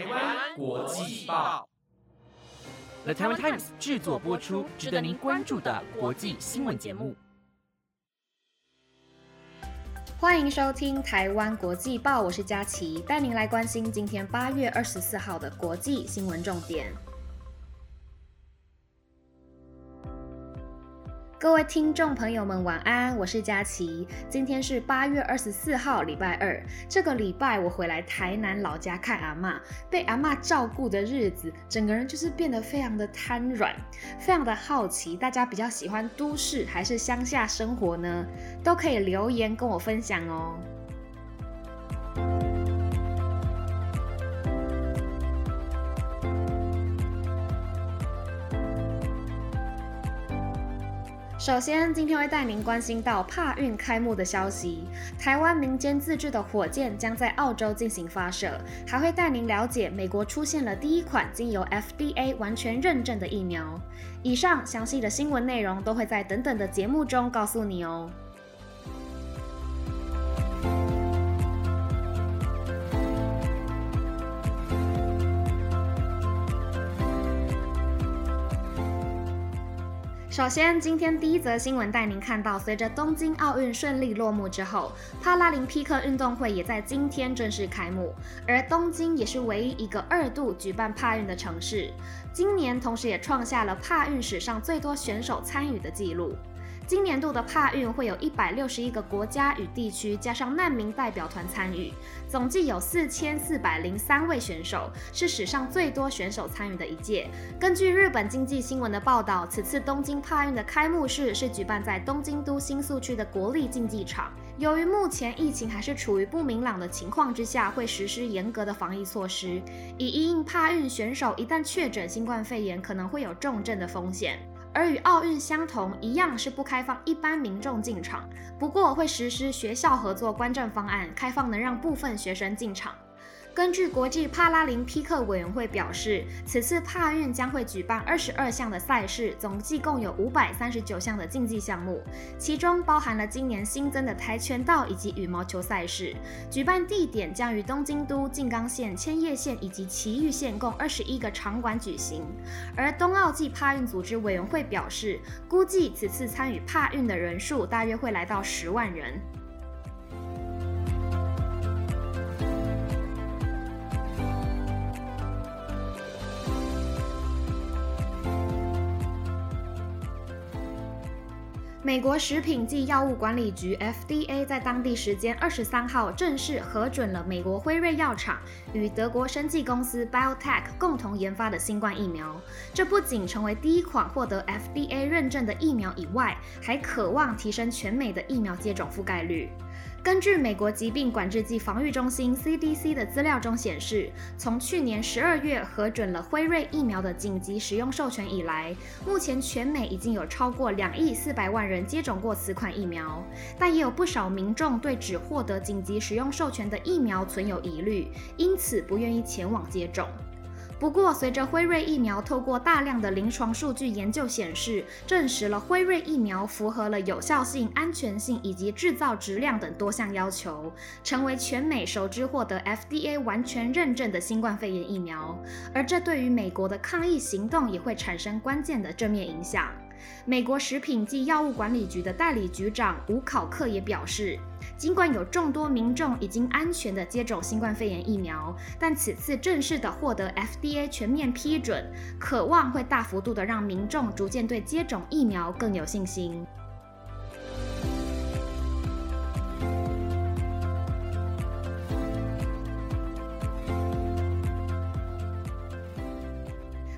台湾国际报，The Taiwan Times 制作播出，值得您关注的国际新闻节目。欢迎收听台湾国际报，我是佳琪，带您来关心今天八月二十四号的国际新闻重点。各位听众朋友们，晚安！我是佳琪。今天是八月二十四号，礼拜二。这个礼拜我回来台南老家看阿妈，被阿妈照顾的日子，整个人就是变得非常的瘫软，非常的好奇。大家比较喜欢都市还是乡下生活呢？都可以留言跟我分享哦。首先，今天会带您关心到帕运开幕的消息。台湾民间自制的火箭将在澳洲进行发射，还会带您了解美国出现了第一款经由 FDA 完全认证的疫苗。以上详细的新闻内容都会在等等的节目中告诉你哦。首先，今天第一则新闻带您看到，随着东京奥运顺利落幕之后，帕拉林匹克运动会也在今天正式开幕。而东京也是唯一一个二度举办帕运的城市，今年同时也创下了帕运史上最多选手参与的纪录。今年度的帕运会有一百六十一个国家与地区，加上难民代表团参与，总计有四千四百零三位选手，是史上最多选手参与的一届。根据日本经济新闻的报道，此次东京帕运的开幕式是举办在东京都新宿区的国立竞技场。由于目前疫情还是处于不明朗的情况之下，会实施严格的防疫措施，以应帕运选手一旦确诊新冠肺炎，可能会有重症的风险。而与奥运相同，一样是不开放一般民众进场，不过会实施学校合作观战方案，开放能让部分学生进场。根据国际帕拉林匹克委员会表示，此次帕运将会举办二十二项的赛事，总计共有五百三十九项的竞技项目，其中包含了今年新增的跆拳道以及羽毛球赛事。举办地点将于东京都、静冈县、千叶县以及埼玉县共二十一个场馆举行。而冬奥季帕运组织委员会表示，估计此次参与帕运的人数大约会来到十万人。美国食品及药物管理局 FDA 在当地时间二十三号正式核准了美国辉瑞药厂与德国生技公司 BioTech 共同研发的新冠疫苗。这不仅成为第一款获得 FDA 认证的疫苗以外，还渴望提升全美的疫苗接种覆盖率。根据美国疾病管制及防御中心 （CDC） 的资料中显示，从去年十二月核准了辉瑞疫苗的紧急使用授权以来，目前全美已经有超过两亿四百万人接种过此款疫苗。但也有不少民众对只获得紧急使用授权的疫苗存有疑虑，因此不愿意前往接种。不过，随着辉瑞疫苗透过大量的临床数据研究显示，证实了辉瑞疫苗符合了有效性、安全性以及制造质量等多项要求，成为全美首支获得 FDA 完全认证的新冠肺炎疫苗。而这对于美国的抗疫行动也会产生关键的正面影响。美国食品及药物管理局的代理局长吴考克也表示，尽管有众多民众已经安全地接种新冠肺炎疫苗，但此次正式的获得 FDA 全面批准，渴望会大幅度的让民众逐渐对接种疫苗更有信心。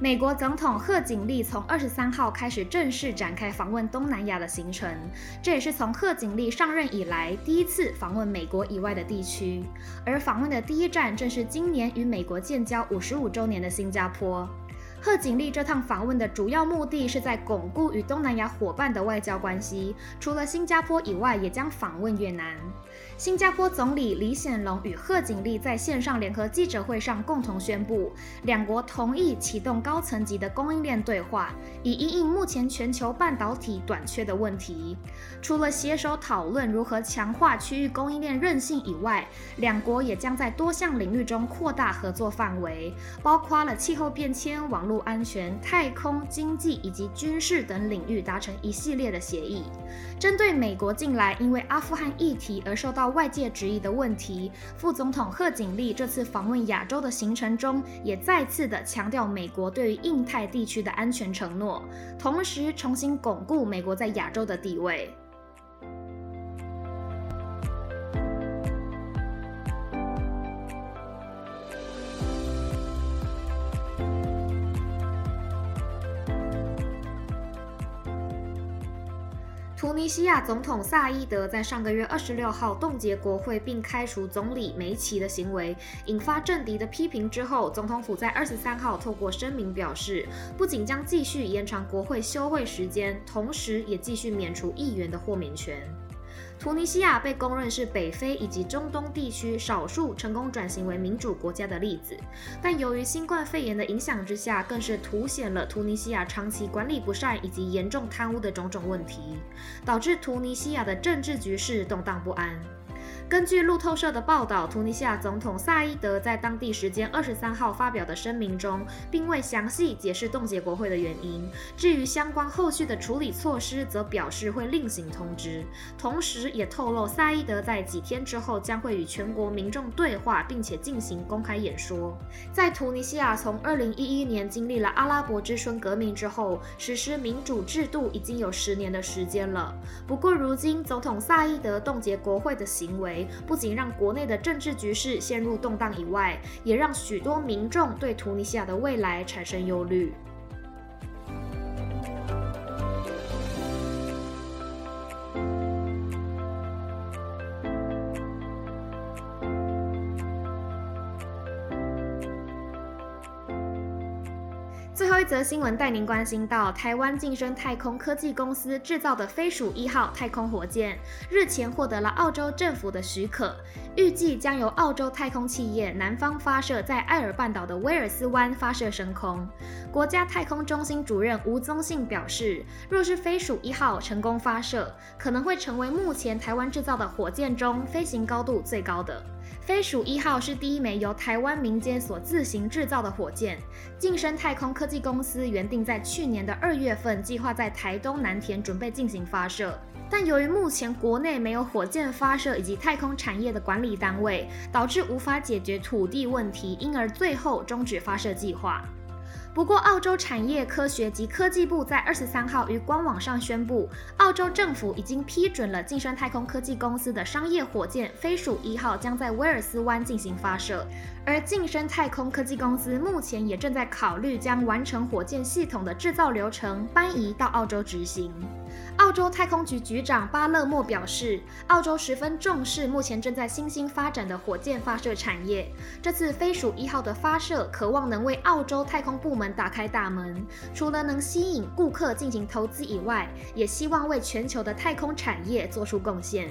美国总统贺锦丽从二十三号开始正式展开访问东南亚的行程，这也是从贺锦丽上任以来第一次访问美国以外的地区。而访问的第一站正是今年与美国建交五十五周年的新加坡。贺锦丽这趟访问的主要目的是在巩固与东南亚伙伴的外交关系，除了新加坡以外，也将访问越南。新加坡总理李显龙与贺锦丽在线上联合记者会上共同宣布，两国同意启动高层级的供应链对话，以应应目前全球半导体短缺的问题。除了携手讨论如何强化区域供应链韧性以外，两国也将在多项领域中扩大合作范围，包括了气候变迁、网络安全、太空经济以及军事等领域达成一系列的协议。针对美国近来因为阿富汗议题而受到外界质疑的问题，副总统贺锦丽这次访问亚洲的行程中，也再次的强调美国对于印太地区的安全承诺，同时重新巩固美国在亚洲的地位。突尼西亚总统萨伊德在上个月二十六号冻结国会并开除总理梅奇的行为，引发政敌的批评之后，总统府在二十三号透过声明表示，不仅将继续延长国会休会时间，同时也继续免除议员的豁免权。突尼西亚被公认是北非以及中东地区少数成功转型为民主国家的例子，但由于新冠肺炎的影响之下，更是凸显了突尼西亚长期管理不善以及严重贪污的种种问题，导致突尼西亚的政治局势动荡不安。根据路透社的报道，突尼西亚总统萨伊德在当地时间二十三号发表的声明中，并未详细解释冻结国会的原因。至于相关后续的处理措施，则表示会另行通知。同时，也透露萨伊德在几天之后将会与全国民众对话，并且进行公开演说。在突尼西亚从二零一一年经历了阿拉伯之春革命之后，实施民主制度已经有十年的时间了。不过，如今总统萨伊德冻结国会的行为，不仅让国内的政治局势陷入动荡以外，也让许多民众对突尼西亚的未来产生忧虑。则新闻带您关心到，台湾晋升太空科技公司制造的飞鼠一号太空火箭日前获得了澳洲政府的许可，预计将由澳洲太空企业南方发射在艾尔半岛的威尔斯湾发射升空。国家太空中心主任吴宗信表示，若是飞鼠一号成功发射，可能会成为目前台湾制造的火箭中飞行高度最高的。飞鼠一号是第一枚由台湾民间所自行制造的火箭。晋升太空科技公司原定在去年的二月份计划在台东南田准备进行发射，但由于目前国内没有火箭发射以及太空产业的管理单位，导致无法解决土地问题，因而最后终止发射计划。不过，澳洲产业科学及科技部在二十三号于官网上宣布，澳洲政府已经批准了晋升太空科技公司的商业火箭飞鼠一号将在威尔斯湾进行发射。而晋升太空科技公司目前也正在考虑将完成火箭系统的制造流程搬移到澳洲执行。澳洲太空局局长巴勒莫表示，澳洲十分重视目前正在新兴发展的火箭发射产业。这次飞鼠一号的发射，渴望能为澳洲太空部门打开大门，除了能吸引顾客进行投资以外，也希望为全球的太空产业做出贡献。